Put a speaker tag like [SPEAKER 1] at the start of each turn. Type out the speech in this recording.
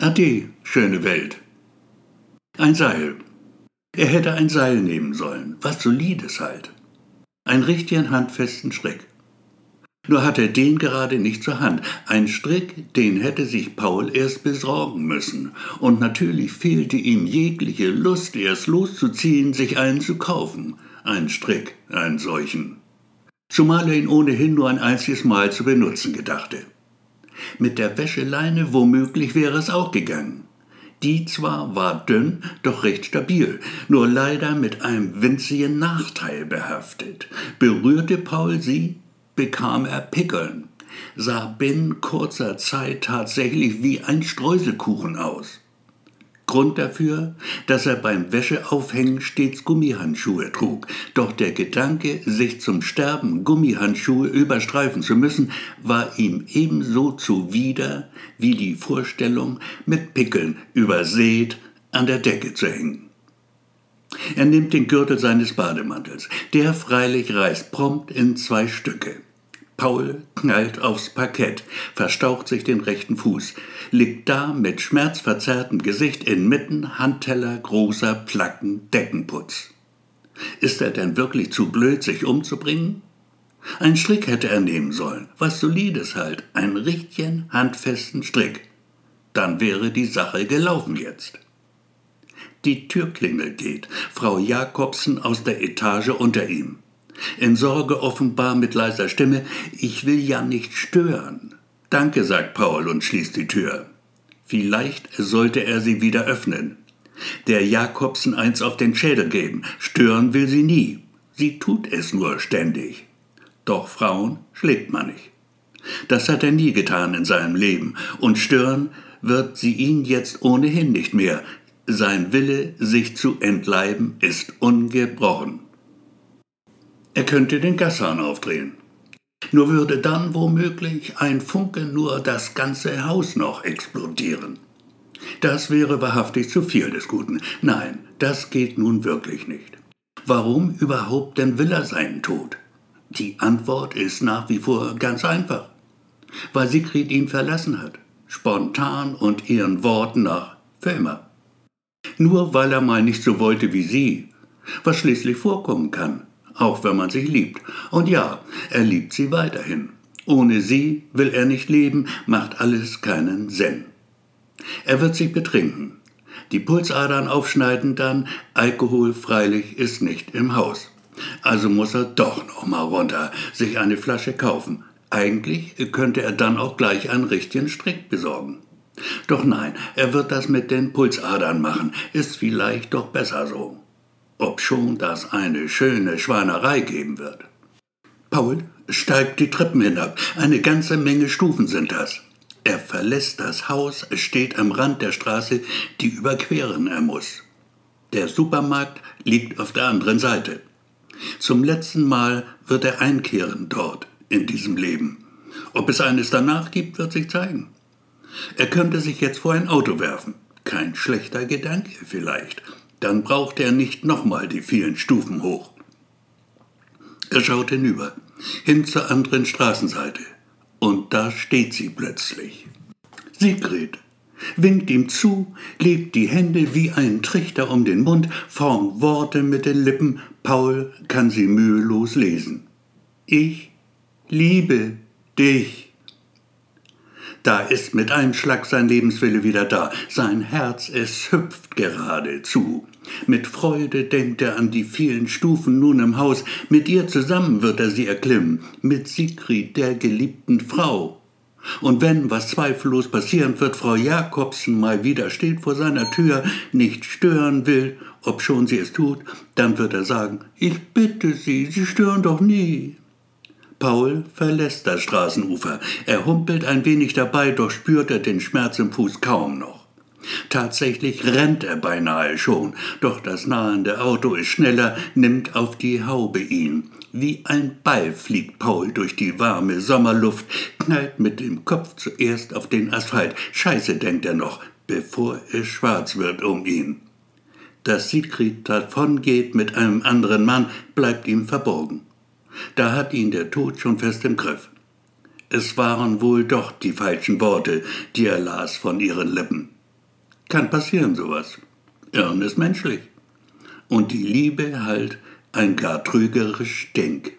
[SPEAKER 1] Ade, schöne Welt. Ein Seil. Er hätte ein Seil nehmen sollen, was solides halt. Ein richtigen handfesten Strick. Nur hat er den gerade nicht zur Hand. Ein Strick, den hätte sich Paul erst besorgen müssen. Und natürlich fehlte ihm jegliche Lust, erst loszuziehen, sich einen zu kaufen. Ein Strick, einen solchen. Zumal er ihn ohnehin nur ein einziges Mal zu benutzen gedachte. Mit der Wäscheleine womöglich wäre es auch gegangen. Die zwar war dünn, doch recht stabil, nur leider mit einem winzigen Nachteil behaftet. Berührte Paul sie, bekam er Pickeln, sah binnen kurzer Zeit tatsächlich wie ein Streuselkuchen aus. Grund dafür, dass er beim Wäscheaufhängen stets Gummihandschuhe trug. Doch der Gedanke, sich zum Sterben Gummihandschuhe überstreifen zu müssen, war ihm ebenso zuwider wie die Vorstellung, mit Pickeln übersät an der Decke zu hängen. Er nimmt den Gürtel seines Bademantels. Der freilich reißt prompt in zwei Stücke. Paul knallt aufs Parkett, verstaucht sich den rechten Fuß, liegt da mit schmerzverzerrtem Gesicht inmitten Handteller großer Placken Deckenputz. Ist er denn wirklich zu blöd, sich umzubringen? Ein Strick hätte er nehmen sollen, was solides halt, einen richtigen, handfesten Strick. Dann wäre die Sache gelaufen jetzt. Die Türklingel geht, Frau Jakobsen aus der Etage unter ihm in Sorge offenbar mit leiser Stimme, ich will ja nicht stören. Danke, sagt Paul und schließt die Tür. Vielleicht sollte er sie wieder öffnen. Der Jakobsen eins auf den Schädel geben. Stören will sie nie. Sie tut es nur ständig. Doch Frauen schlägt man nicht. Das hat er nie getan in seinem Leben, und stören wird sie ihn jetzt ohnehin nicht mehr. Sein Wille, sich zu entleiben, ist ungebrochen. Er könnte den Gashahn aufdrehen. Nur würde dann womöglich ein Funke nur das ganze Haus noch explodieren. Das wäre wahrhaftig zu viel des Guten. Nein, das geht nun wirklich nicht. Warum überhaupt denn will er seinen Tod? Die Antwort ist nach wie vor ganz einfach. Weil Sigrid ihn verlassen hat. Spontan und ihren Worten nach für immer. Nur weil er mal nicht so wollte wie sie, was schließlich vorkommen kann auch wenn man sich liebt. Und ja, er liebt sie weiterhin. Ohne sie will er nicht leben, macht alles keinen Sinn. Er wird sich betrinken, die Pulsadern aufschneiden dann, Alkohol freilich ist nicht im Haus. Also muss er doch noch mal runter, sich eine Flasche kaufen. Eigentlich könnte er dann auch gleich einen richtigen Strick besorgen. Doch nein, er wird das mit den Pulsadern machen, ist vielleicht doch besser so obschon das eine schöne Schweinerei geben wird. Paul steigt die Treppen hinab, eine ganze Menge Stufen sind das. Er verlässt das Haus, steht am Rand der Straße, die überqueren er muss. Der Supermarkt liegt auf der anderen Seite. Zum letzten Mal wird er einkehren dort, in diesem Leben. Ob es eines danach gibt, wird sich zeigen. Er könnte sich jetzt vor ein Auto werfen. Kein schlechter Gedanke vielleicht. Dann brauchte er nicht nochmal die vielen Stufen hoch. Er schaut hinüber, hin zur anderen Straßenseite. Und da steht sie plötzlich. Sigrid winkt ihm zu, legt die Hände wie ein Trichter um den Mund, formt Worte mit den Lippen. Paul kann sie mühelos lesen. Ich liebe dich. Da ist mit einem Schlag sein Lebenswille wieder da. Sein Herz, es hüpft geradezu. Mit Freude denkt er an die vielen Stufen nun im Haus. Mit ihr zusammen wird er sie erklimmen. Mit Sigrid, der geliebten Frau. Und wenn, was zweifellos passieren wird, Frau Jakobsen mal wieder steht vor seiner Tür, nicht stören will, obschon sie es tut, dann wird er sagen, ich bitte Sie, Sie stören doch nie. Paul verlässt das Straßenufer. Er humpelt ein wenig dabei, doch spürt er den Schmerz im Fuß kaum noch. Tatsächlich rennt er beinahe schon, doch das nahende Auto ist schneller, nimmt auf die Haube ihn. Wie ein Ball fliegt Paul durch die warme Sommerluft, knallt mit dem Kopf zuerst auf den Asphalt. Scheiße, denkt er noch, bevor es schwarz wird um ihn. Dass Sigrid davongeht mit einem anderen Mann, bleibt ihm verborgen. Da hat ihn der Tod schon fest im Griff. Es waren wohl doch die falschen Worte, die er las von ihren Lippen. Kann passieren sowas. Irren ist menschlich. Und die Liebe halt ein gar trügerisch Denk.